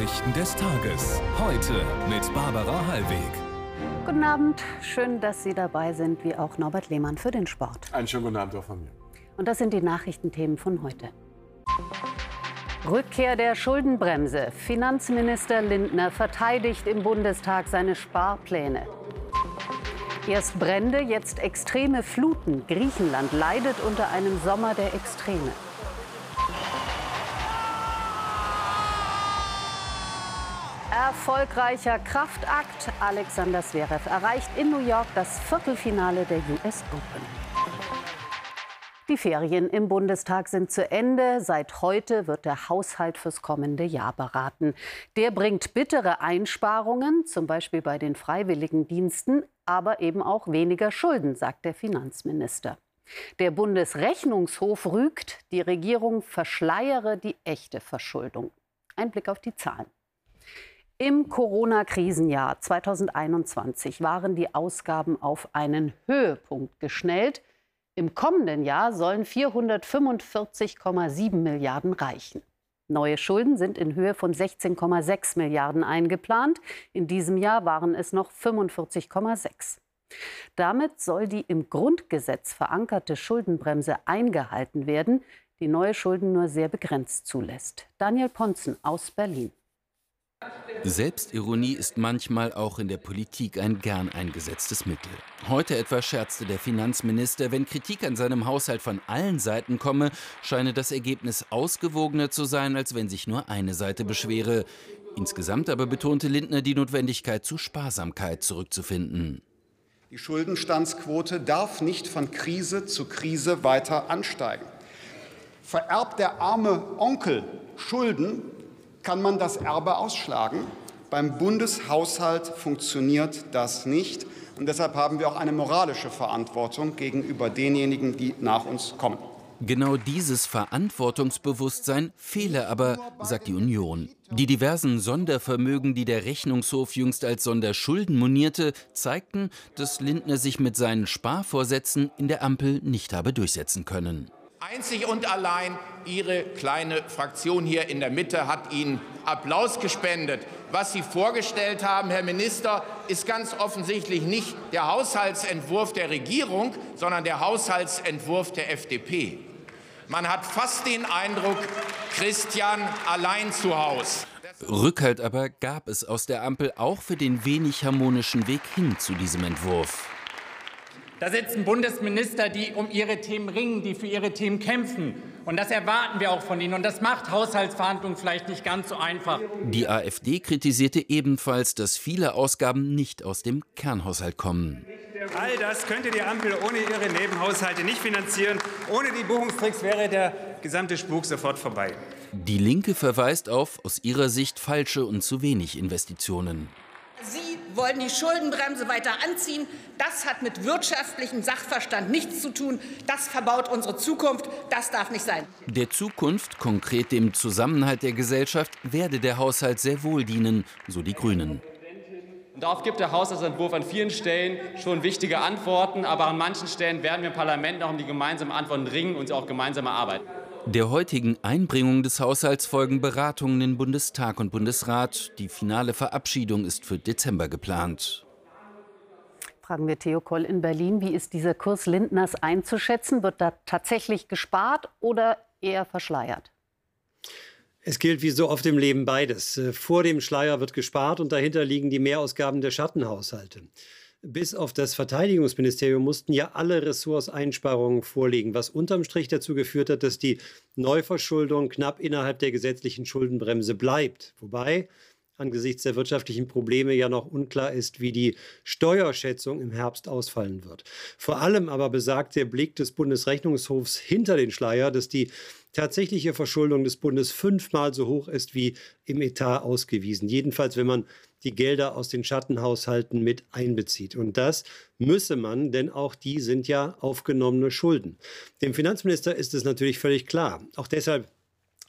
Nachrichten des Tages. Heute mit Barbara Hallweg. Guten Abend, schön, dass Sie dabei sind, wie auch Norbert Lehmann für den Sport. Einen schönen guten Abend auch von mir. Und das sind die Nachrichtenthemen von heute. Rückkehr der Schuldenbremse. Finanzminister Lindner verteidigt im Bundestag seine Sparpläne. Erst Brände, jetzt extreme Fluten. Griechenland leidet unter einem Sommer der Extreme. Erfolgreicher Kraftakt. Alexander Zverev erreicht in New York das Viertelfinale der US Open. Die Ferien im Bundestag sind zu Ende. Seit heute wird der Haushalt fürs kommende Jahr beraten. Der bringt bittere Einsparungen, zum Beispiel bei den Freiwilligendiensten, aber eben auch weniger Schulden, sagt der Finanzminister. Der Bundesrechnungshof rügt, die Regierung verschleiere die echte Verschuldung. Ein Blick auf die Zahlen. Im Corona-Krisenjahr 2021 waren die Ausgaben auf einen Höhepunkt geschnellt. Im kommenden Jahr sollen 445,7 Milliarden reichen. Neue Schulden sind in Höhe von 16,6 Milliarden eingeplant. In diesem Jahr waren es noch 45,6. Damit soll die im Grundgesetz verankerte Schuldenbremse eingehalten werden, die neue Schulden nur sehr begrenzt zulässt. Daniel Ponzen aus Berlin. Selbstironie ist manchmal auch in der Politik ein gern eingesetztes Mittel. Heute etwa scherzte der Finanzminister, wenn Kritik an seinem Haushalt von allen Seiten komme, scheine das Ergebnis ausgewogener zu sein, als wenn sich nur eine Seite beschwere. Insgesamt aber betonte Lindner die Notwendigkeit zu Sparsamkeit zurückzufinden. Die Schuldenstandsquote darf nicht von Krise zu Krise weiter ansteigen. Vererbt der arme Onkel Schulden, kann man das Erbe ausschlagen. Beim Bundeshaushalt funktioniert das nicht. Und deshalb haben wir auch eine moralische Verantwortung gegenüber denjenigen, die nach uns kommen. Genau dieses Verantwortungsbewusstsein fehle aber, sagt die Union. Die diversen Sondervermögen, die der Rechnungshof jüngst als Sonderschulden monierte, zeigten, dass Lindner sich mit seinen Sparvorsätzen in der Ampel nicht habe durchsetzen können. Einzig und allein Ihre kleine Fraktion hier in der Mitte hat Ihnen Applaus gespendet. Was Sie vorgestellt haben, Herr Minister, ist ganz offensichtlich nicht der Haushaltsentwurf der Regierung, sondern der Haushaltsentwurf der FDP. Man hat fast den Eindruck, Christian allein zu Haus. Rückhalt aber gab es aus der Ampel auch für den wenig harmonischen Weg hin zu diesem Entwurf. Da sitzen Bundesminister, die um ihre Themen ringen, die für ihre Themen kämpfen. Und das erwarten wir auch von ihnen. Und das macht Haushaltsverhandlungen vielleicht nicht ganz so einfach. Die AfD kritisierte ebenfalls, dass viele Ausgaben nicht aus dem Kernhaushalt kommen. All das könnte die Ampel ohne ihre Nebenhaushalte nicht finanzieren. Ohne die Buchungstricks wäre der gesamte Spuk sofort vorbei. Die Linke verweist auf aus ihrer Sicht falsche und zu wenig Investitionen. Sie wollen die Schuldenbremse weiter anziehen. Das hat mit wirtschaftlichem Sachverstand nichts zu tun. Das verbaut unsere Zukunft. Das darf nicht sein. Der Zukunft, konkret dem Zusammenhalt der Gesellschaft, werde der Haushalt sehr wohl dienen, so die Grünen. Und darauf gibt der Haushaltsentwurf an vielen Stellen schon wichtige Antworten, aber an manchen Stellen werden wir im Parlament noch um die gemeinsamen Antworten ringen und sie auch gemeinsam erarbeiten. Der heutigen Einbringung des Haushalts folgen Beratungen in Bundestag und Bundesrat. Die finale Verabschiedung ist für Dezember geplant. Fragen wir Theo Koll in Berlin. Wie ist dieser Kurs Lindners einzuschätzen? Wird da tatsächlich gespart oder eher verschleiert? Es gilt wie so oft im Leben beides. Vor dem Schleier wird gespart und dahinter liegen die Mehrausgaben der Schattenhaushalte bis auf das Verteidigungsministerium mussten ja alle Ressorts Einsparungen vorlegen, was unterm Strich dazu geführt hat, dass die Neuverschuldung knapp innerhalb der gesetzlichen Schuldenbremse bleibt. Wobei angesichts der wirtschaftlichen Probleme ja noch unklar ist, wie die Steuerschätzung im Herbst ausfallen wird. Vor allem aber besagt der Blick des Bundesrechnungshofs hinter den Schleier, dass die tatsächliche Verschuldung des Bundes fünfmal so hoch ist wie im Etat ausgewiesen. Jedenfalls, wenn man die Gelder aus den Schattenhaushalten mit einbezieht. Und das müsse man, denn auch die sind ja aufgenommene Schulden. Dem Finanzminister ist es natürlich völlig klar. Auch deshalb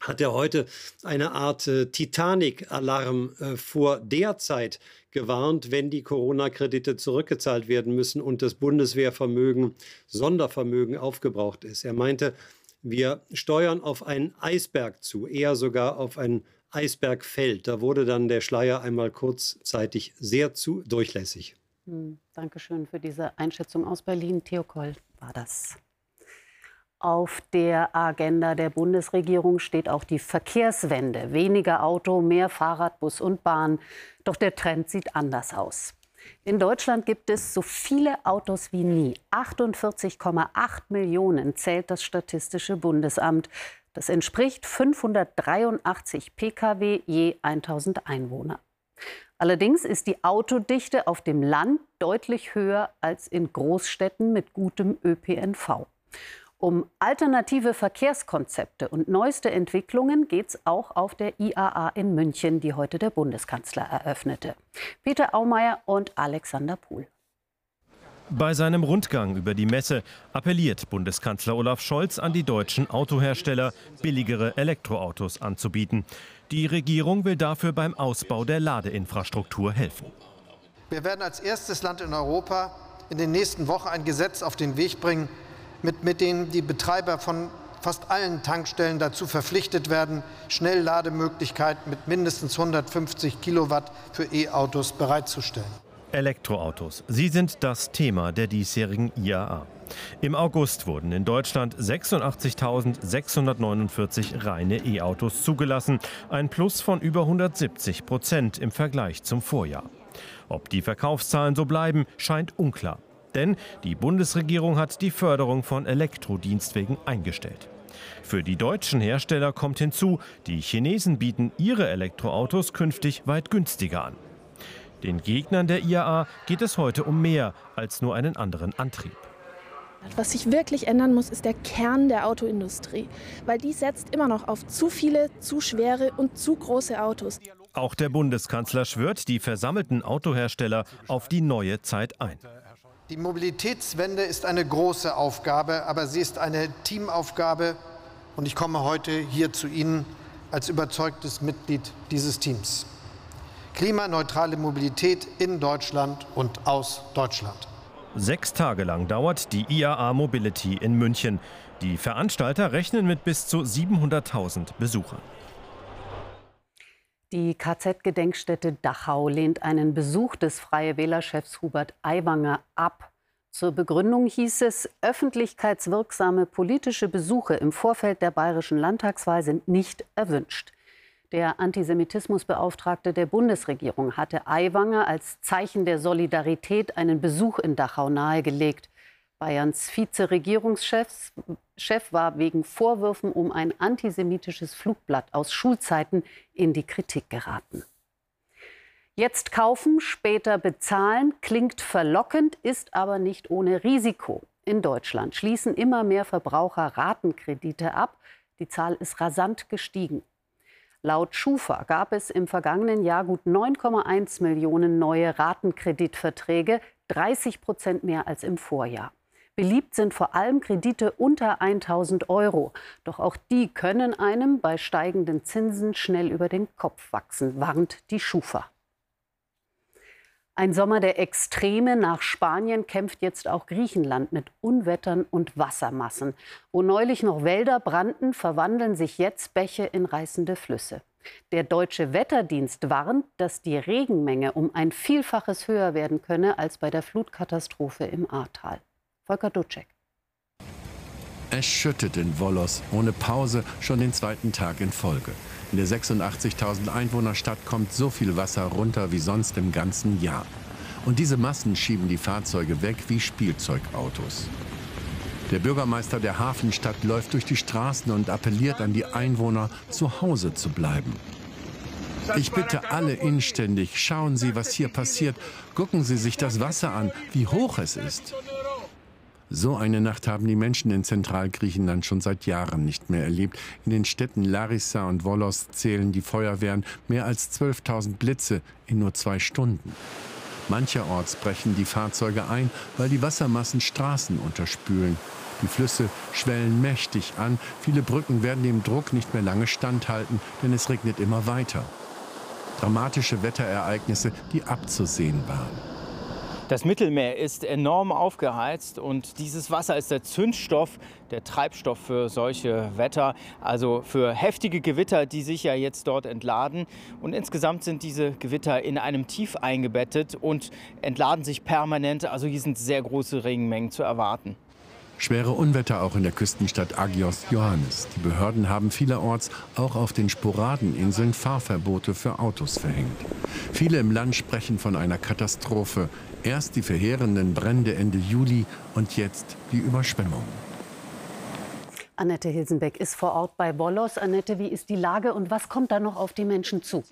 hat er heute eine Art äh, Titanic-Alarm äh, vor der Zeit gewarnt, wenn die Corona-Kredite zurückgezahlt werden müssen und das Bundeswehrvermögen, Sondervermögen aufgebraucht ist. Er meinte, wir steuern auf einen Eisberg zu, eher sogar auf ein Eisberg fällt. Da wurde dann der Schleier einmal kurzzeitig sehr zu durchlässig. Hm, Dankeschön für diese Einschätzung aus Berlin. Theo Koll war das. Auf der Agenda der Bundesregierung steht auch die Verkehrswende. Weniger Auto, mehr Fahrrad, Bus und Bahn. Doch der Trend sieht anders aus. In Deutschland gibt es so viele Autos wie nie. 48,8 Millionen zählt das Statistische Bundesamt. Das entspricht 583 Pkw je 1000 Einwohner. Allerdings ist die Autodichte auf dem Land deutlich höher als in Großstädten mit gutem ÖPNV. Um alternative Verkehrskonzepte und neueste Entwicklungen geht es auch auf der IAA in München, die heute der Bundeskanzler eröffnete. Peter Aumeier und Alexander Pohl. Bei seinem Rundgang über die Messe appelliert Bundeskanzler Olaf Scholz an die deutschen Autohersteller, billigere Elektroautos anzubieten. Die Regierung will dafür beim Ausbau der Ladeinfrastruktur helfen. Wir werden als erstes Land in Europa in den nächsten Wochen ein Gesetz auf den Weg bringen, mit, mit dem die Betreiber von fast allen Tankstellen dazu verpflichtet werden, Schnelllademöglichkeiten mit mindestens 150 Kilowatt für E-Autos bereitzustellen. Elektroautos. Sie sind das Thema der diesjährigen IAA. Im August wurden in Deutschland 86.649 reine E-Autos zugelassen, ein Plus von über 170 Prozent im Vergleich zum Vorjahr. Ob die Verkaufszahlen so bleiben, scheint unklar. Denn die Bundesregierung hat die Förderung von Elektrodienstwegen eingestellt. Für die deutschen Hersteller kommt hinzu, die Chinesen bieten ihre Elektroautos künftig weit günstiger an. Den Gegnern der IAA geht es heute um mehr als nur einen anderen Antrieb. Was sich wirklich ändern muss, ist der Kern der Autoindustrie, weil die setzt immer noch auf zu viele, zu schwere und zu große Autos. Auch der Bundeskanzler schwört die versammelten Autohersteller auf die neue Zeit ein. Die Mobilitätswende ist eine große Aufgabe, aber sie ist eine Teamaufgabe und ich komme heute hier zu Ihnen als überzeugtes Mitglied dieses Teams. Klimaneutrale Mobilität in Deutschland und aus Deutschland. Sechs Tage lang dauert die IAA Mobility in München. Die Veranstalter rechnen mit bis zu 700.000 Besuchern. Die KZ-Gedenkstätte Dachau lehnt einen Besuch des Freie Wählerchefs Hubert Aiwanger ab. Zur Begründung hieß es, öffentlichkeitswirksame politische Besuche im Vorfeld der bayerischen Landtagswahl sind nicht erwünscht. Der Antisemitismusbeauftragte der Bundesregierung hatte Aiwanger als Zeichen der Solidarität einen Besuch in Dachau nahegelegt. Bayerns Vizeregierungschef Chef war wegen Vorwürfen um ein antisemitisches Flugblatt aus Schulzeiten in die Kritik geraten. Jetzt kaufen, später bezahlen klingt verlockend, ist aber nicht ohne Risiko. In Deutschland schließen immer mehr Verbraucher Ratenkredite ab. Die Zahl ist rasant gestiegen. Laut Schufa gab es im vergangenen Jahr gut 9,1 Millionen neue Ratenkreditverträge, 30 Prozent mehr als im Vorjahr. Beliebt sind vor allem Kredite unter 1000 Euro. Doch auch die können einem bei steigenden Zinsen schnell über den Kopf wachsen, warnt die Schufa. Ein Sommer der Extreme nach Spanien kämpft jetzt auch Griechenland mit Unwettern und Wassermassen. Wo neulich noch Wälder brannten, verwandeln sich jetzt Bäche in reißende Flüsse. Der deutsche Wetterdienst warnt, dass die Regenmenge um ein Vielfaches höher werden könne als bei der Flutkatastrophe im Ahrtal. Volker Dutschek. Es schüttet in Volos ohne Pause schon den zweiten Tag in Folge. In der 86.000 Einwohnerstadt kommt so viel Wasser runter wie sonst im ganzen Jahr. Und diese Massen schieben die Fahrzeuge weg wie Spielzeugautos. Der Bürgermeister der Hafenstadt läuft durch die Straßen und appelliert an die Einwohner, zu Hause zu bleiben. Ich bitte alle inständig, schauen Sie, was hier passiert. Gucken Sie sich das Wasser an, wie hoch es ist. So eine Nacht haben die Menschen in Zentralgriechenland schon seit Jahren nicht mehr erlebt. In den Städten Larissa und Volos zählen die Feuerwehren mehr als 12.000 Blitze in nur zwei Stunden. Mancherorts brechen die Fahrzeuge ein, weil die Wassermassen Straßen unterspülen. Die Flüsse schwellen mächtig an. Viele Brücken werden dem Druck nicht mehr lange standhalten, denn es regnet immer weiter. Dramatische Wetterereignisse, die abzusehen waren. Das Mittelmeer ist enorm aufgeheizt und dieses Wasser ist der Zündstoff, der Treibstoff für solche Wetter, also für heftige Gewitter, die sich ja jetzt dort entladen. Und insgesamt sind diese Gewitter in einem Tief eingebettet und entladen sich permanent. Also hier sind sehr große Regenmengen zu erwarten. Schwere Unwetter auch in der Küstenstadt Agios Johannes. Die Behörden haben vielerorts auch auf den Sporadeninseln Fahrverbote für Autos verhängt. Viele im Land sprechen von einer Katastrophe. Erst die verheerenden Brände Ende Juli und jetzt die Überschwemmung. Annette Hilsenbeck ist vor Ort bei Bollos. Annette, wie ist die Lage und was kommt da noch auf die Menschen zu?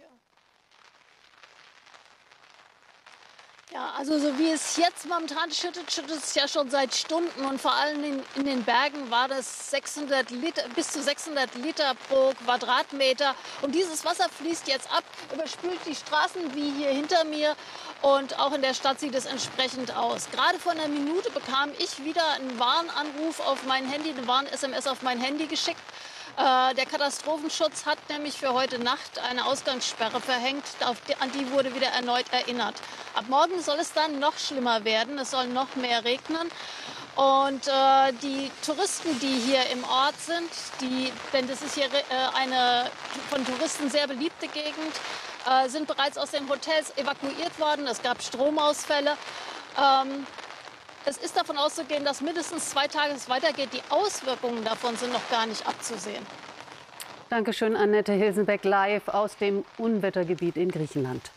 Ja, also so wie es jetzt momentan schüttet, schüttet es ja schon seit Stunden und vor allem in, in den Bergen war das 600 Liter, bis zu 600 Liter pro Quadratmeter. Und dieses Wasser fließt jetzt ab, überspült die Straßen wie hier hinter mir und auch in der Stadt sieht es entsprechend aus. Gerade vor einer Minute bekam ich wieder einen Warnanruf auf mein Handy, eine Warn-SMS auf mein Handy geschickt. Äh, der Katastrophenschutz hat nämlich für heute Nacht eine Ausgangssperre verhängt. An die wurde wieder erneut erinnert. Ab morgen soll es dann noch schlimmer werden. Es soll noch mehr regnen. Und äh, die Touristen, die hier im Ort sind, die, denn das ist hier äh, eine von Touristen sehr beliebte Gegend, äh, sind bereits aus den Hotels evakuiert worden. Es gab Stromausfälle. Ähm, es ist davon auszugehen, dass mindestens zwei Tage es weitergeht. Die Auswirkungen davon sind noch gar nicht abzusehen. Dankeschön, Annette Hilsenbeck, live aus dem Unwettergebiet in Griechenland.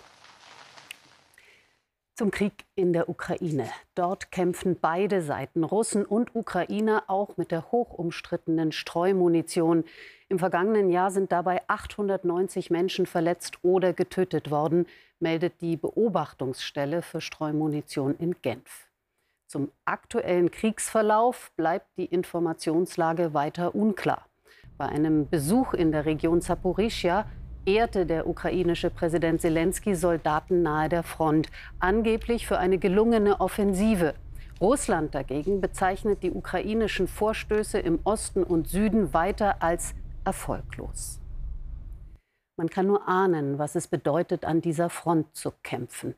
Zum Krieg in der Ukraine. Dort kämpfen beide Seiten, Russen und Ukrainer, auch mit der hochumstrittenen Streumunition. Im vergangenen Jahr sind dabei 890 Menschen verletzt oder getötet worden, meldet die Beobachtungsstelle für Streumunition in Genf. Zum aktuellen Kriegsverlauf bleibt die Informationslage weiter unklar. Bei einem Besuch in der Region Saporischia ehrte der ukrainische Präsident Zelensky Soldaten nahe der Front, angeblich für eine gelungene Offensive. Russland dagegen bezeichnet die ukrainischen Vorstöße im Osten und Süden weiter als erfolglos. Man kann nur ahnen, was es bedeutet, an dieser Front zu kämpfen.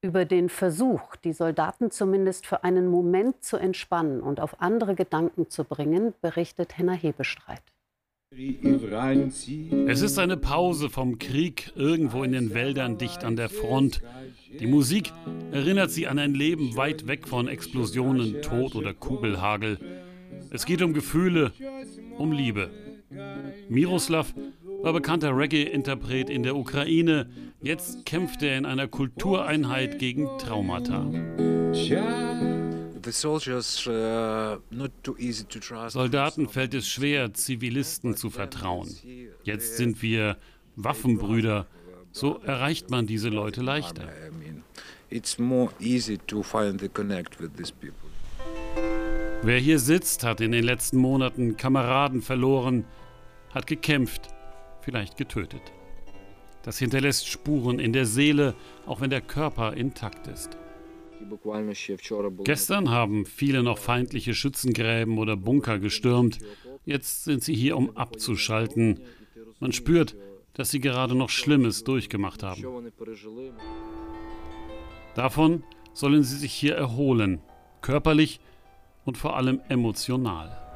Über den Versuch, die Soldaten zumindest für einen Moment zu entspannen und auf andere Gedanken zu bringen, berichtet Henna Hebestreit. Es ist eine Pause vom Krieg irgendwo in den Wäldern dicht an der Front. Die Musik erinnert sie an ein Leben weit weg von Explosionen, Tod oder Kugelhagel. Es geht um Gefühle, um Liebe. Miroslav war bekannter Reggae-Interpret in der Ukraine. Jetzt kämpft er in einer Kultureinheit gegen Traumata. Soldaten fällt es schwer, Zivilisten zu vertrauen. Jetzt sind wir Waffenbrüder. So erreicht man diese Leute leichter. Wer hier sitzt, hat in den letzten Monaten Kameraden verloren, hat gekämpft, vielleicht getötet. Das hinterlässt Spuren in der Seele, auch wenn der Körper intakt ist. Gestern haben viele noch feindliche Schützengräben oder Bunker gestürmt. Jetzt sind sie hier, um abzuschalten. Man spürt, dass sie gerade noch Schlimmes durchgemacht haben. Davon sollen sie sich hier erholen, körperlich und vor allem emotional.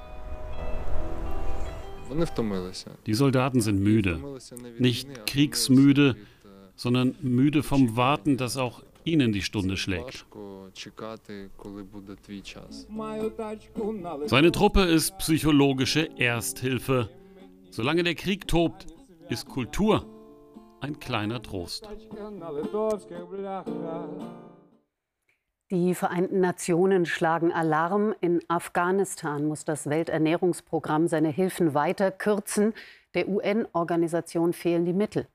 Die Soldaten sind müde. Nicht kriegsmüde, sondern müde vom Warten, dass auch ihnen die Stunde schlägt. Seine Truppe ist psychologische Ersthilfe. Solange der Krieg tobt, ist Kultur ein kleiner Trost. Die Vereinten Nationen schlagen Alarm. In Afghanistan muss das Welternährungsprogramm seine Hilfen weiter kürzen. Der UN-Organisation fehlen die Mittel.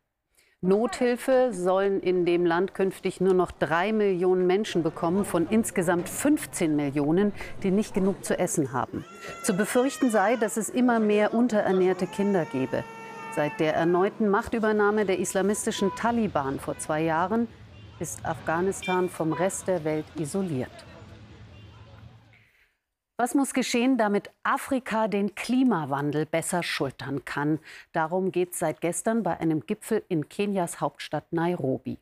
Nothilfe sollen in dem Land künftig nur noch drei Millionen Menschen bekommen von insgesamt 15 Millionen, die nicht genug zu essen haben. Zu befürchten sei, dass es immer mehr unterernährte Kinder gebe. Seit der erneuten Machtübernahme der islamistischen Taliban vor zwei Jahren ist Afghanistan vom Rest der Welt isoliert. Was muss geschehen, damit Afrika den Klimawandel besser schultern kann? Darum geht es seit gestern bei einem Gipfel in Kenias Hauptstadt Nairobi.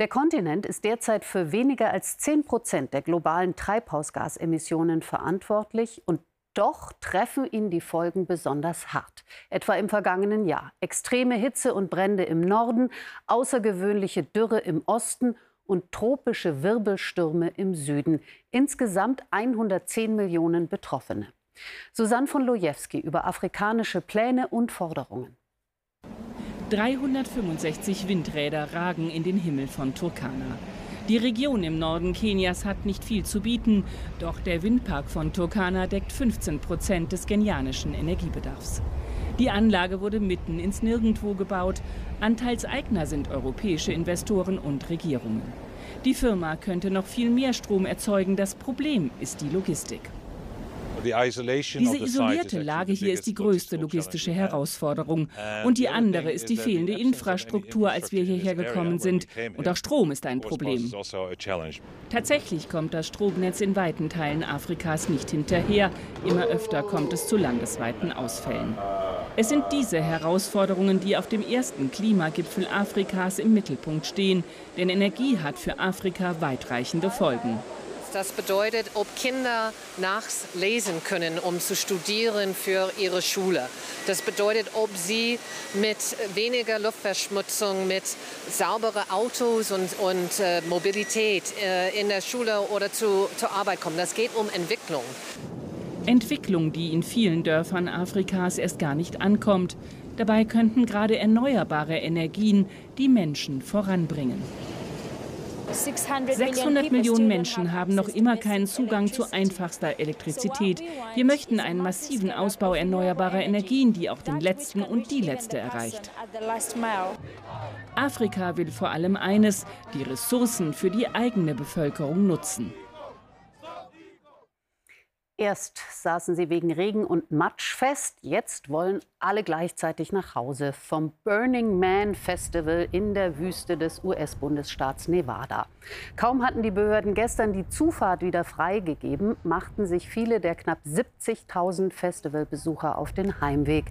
Der Kontinent ist derzeit für weniger als 10 Prozent der globalen Treibhausgasemissionen verantwortlich und doch treffen ihn die Folgen besonders hart. Etwa im vergangenen Jahr. Extreme Hitze und Brände im Norden, außergewöhnliche Dürre im Osten und tropische Wirbelstürme im Süden. Insgesamt 110 Millionen Betroffene. Susanne von Lojewski über afrikanische Pläne und Forderungen. 365 Windräder ragen in den Himmel von Turkana. Die Region im Norden Kenias hat nicht viel zu bieten, doch der Windpark von Turkana deckt 15 Prozent des kenianischen Energiebedarfs. Die Anlage wurde mitten ins Nirgendwo gebaut. Anteilseigner sind europäische Investoren und Regierungen. Die Firma könnte noch viel mehr Strom erzeugen. Das Problem ist die Logistik. Diese isolierte Lage hier ist die größte logistische Herausforderung. Und die andere ist die fehlende Infrastruktur, als wir hierher gekommen sind. Und auch Strom ist ein Problem. Also Tatsächlich kommt das Stromnetz in weiten Teilen Afrikas nicht hinterher. Immer öfter kommt es zu landesweiten Ausfällen. Es sind diese Herausforderungen, die auf dem ersten Klimagipfel Afrikas im Mittelpunkt stehen. Denn Energie hat für Afrika weitreichende Folgen. Das bedeutet, ob Kinder nachts lesen können, um zu studieren für ihre Schule. Das bedeutet, ob sie mit weniger Luftverschmutzung, mit sauberen Autos und, und äh, Mobilität äh, in der Schule oder zu, zur Arbeit kommen. Das geht um Entwicklung. Entwicklung, die in vielen Dörfern Afrikas erst gar nicht ankommt. Dabei könnten gerade erneuerbare Energien die Menschen voranbringen. 600 Millionen Menschen haben noch immer keinen Zugang zu einfachster Elektrizität. Wir möchten einen massiven Ausbau erneuerbarer Energien, die auch den letzten und die letzte erreicht. Afrika will vor allem eines, die Ressourcen für die eigene Bevölkerung nutzen. Erst saßen sie wegen Regen und Matsch fest, jetzt wollen alle gleichzeitig nach Hause vom Burning Man Festival in der Wüste des US-Bundesstaats Nevada. Kaum hatten die Behörden gestern die Zufahrt wieder freigegeben, machten sich viele der knapp 70.000 Festivalbesucher auf den Heimweg.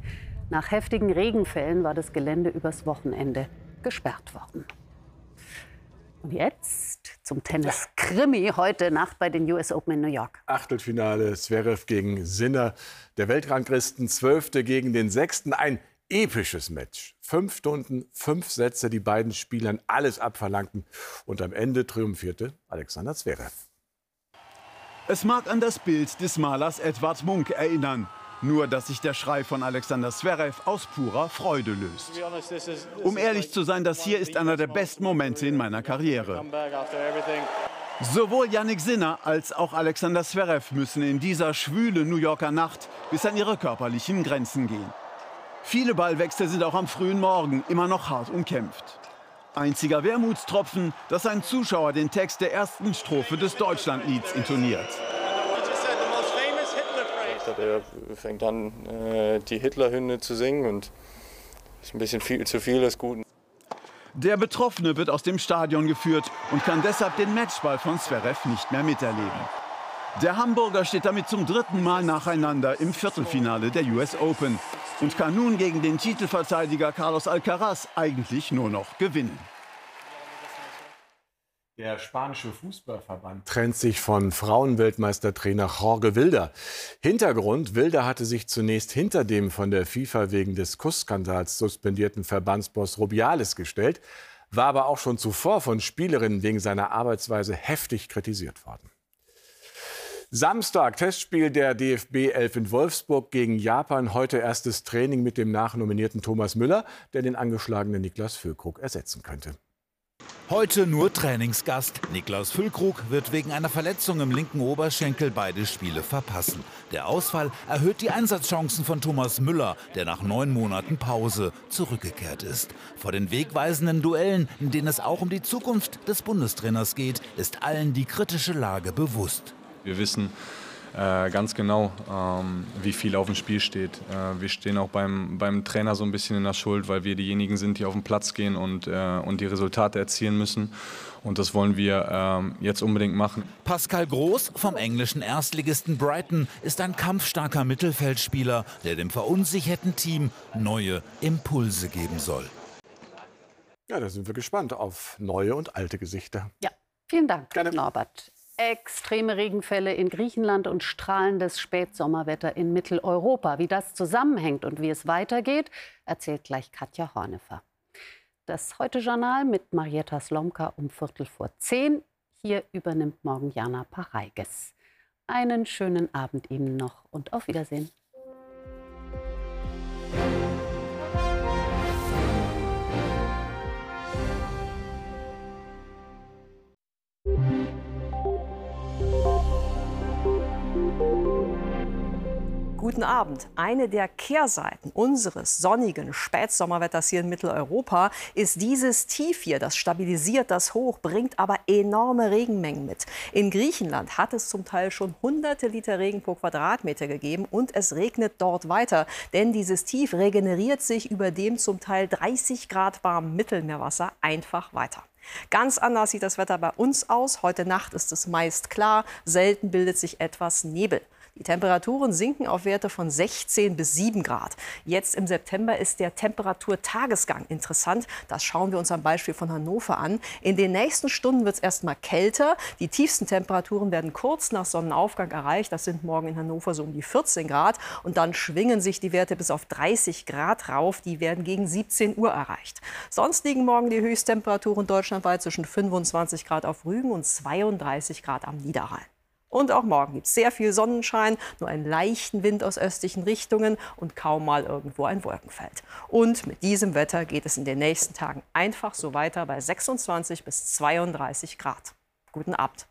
Nach heftigen Regenfällen war das Gelände übers Wochenende gesperrt worden. Und jetzt zum Tennis-Krimi heute Nacht bei den US Open in New York. Achtelfinale Zverev gegen Sinner. Der Weltranglisten Zwölfte gegen den Sechsten. Ein episches Match. Fünf Stunden, fünf Sätze, die beiden Spielern alles abverlangten. Und am Ende triumphierte Alexander Zverev. Es mag an das Bild des Malers Edward Munk erinnern. Nur, dass sich der Schrei von Alexander Zverev aus purer Freude löst. Um ehrlich zu sein, das hier ist einer der besten Momente in meiner Karriere. Sowohl Yannick Sinner als auch Alexander Zverev müssen in dieser schwülen New Yorker Nacht bis an ihre körperlichen Grenzen gehen. Viele Ballwechsel sind auch am frühen Morgen immer noch hart umkämpft. Einziger Wermutstropfen, dass ein Zuschauer den Text der ersten Strophe des Deutschlandlieds intoniert. Er fängt an, äh, die Hitlerhymne zu singen und ist ein bisschen viel zu viel des Guten. Der Betroffene wird aus dem Stadion geführt und kann deshalb den Matchball von Zverev nicht mehr miterleben. Der Hamburger steht damit zum dritten Mal nacheinander im Viertelfinale der US Open und kann nun gegen den Titelverteidiger Carlos Alcaraz eigentlich nur noch gewinnen. Der spanische Fußballverband trennt sich von Frauenweltmeistertrainer Jorge Wilder. Hintergrund, Wilder hatte sich zunächst hinter dem von der FIFA wegen des Kussskandals suspendierten Verbandsboss Rubiales gestellt, war aber auch schon zuvor von Spielerinnen wegen seiner Arbeitsweise heftig kritisiert worden. Samstag Testspiel der DFB 11 in Wolfsburg gegen Japan. Heute erstes Training mit dem nachnominierten Thomas Müller, der den angeschlagenen Niklas Füllkrug ersetzen könnte. Heute nur Trainingsgast. Niklas Füllkrug wird wegen einer Verletzung im linken Oberschenkel beide Spiele verpassen. Der Ausfall erhöht die Einsatzchancen von Thomas Müller, der nach neun Monaten Pause zurückgekehrt ist. Vor den wegweisenden Duellen, in denen es auch um die Zukunft des Bundestrainers geht, ist allen die kritische Lage bewusst. Wir wissen, äh, ganz genau, ähm, wie viel auf dem Spiel steht. Äh, wir stehen auch beim, beim Trainer so ein bisschen in der Schuld, weil wir diejenigen sind, die auf den Platz gehen und, äh, und die Resultate erzielen müssen. Und das wollen wir ähm, jetzt unbedingt machen. Pascal Groß vom englischen Erstligisten Brighton ist ein kampfstarker Mittelfeldspieler, der dem verunsicherten Team neue Impulse geben soll. Ja, da sind wir gespannt auf neue und alte Gesichter. Ja, vielen Dank, Gerne. Norbert. Extreme Regenfälle in Griechenland und strahlendes Spätsommerwetter in Mitteleuropa. Wie das zusammenhängt und wie es weitergeht, erzählt gleich Katja Hornefer. Das Heute-Journal mit Marietta Slomka um Viertel vor zehn. Hier übernimmt morgen Jana Pareiges. Einen schönen Abend Ihnen noch und auf Wiedersehen. Guten Abend. Eine der Kehrseiten unseres sonnigen Spätsommerwetters hier in Mitteleuropa ist dieses Tief hier. Das stabilisiert das Hoch, bringt aber enorme Regenmengen mit. In Griechenland hat es zum Teil schon hunderte Liter Regen pro Quadratmeter gegeben und es regnet dort weiter. Denn dieses Tief regeneriert sich über dem zum Teil 30 Grad warmen Mittelmeerwasser einfach weiter. Ganz anders sieht das Wetter bei uns aus. Heute Nacht ist es meist klar, selten bildet sich etwas Nebel. Die Temperaturen sinken auf Werte von 16 bis 7 Grad. Jetzt im September ist der Temperaturtagesgang interessant. Das schauen wir uns am Beispiel von Hannover an. In den nächsten Stunden wird es erstmal kälter. Die tiefsten Temperaturen werden kurz nach Sonnenaufgang erreicht. Das sind morgen in Hannover so um die 14 Grad. Und dann schwingen sich die Werte bis auf 30 Grad rauf. Die werden gegen 17 Uhr erreicht. Sonst liegen morgen die Höchsttemperaturen deutschlandweit zwischen 25 Grad auf Rügen und 32 Grad am Niederrhein. Und auch morgen gibt es sehr viel Sonnenschein, nur einen leichten Wind aus östlichen Richtungen und kaum mal irgendwo ein Wolkenfeld. Und mit diesem Wetter geht es in den nächsten Tagen einfach so weiter bei 26 bis 32 Grad. Guten Abend.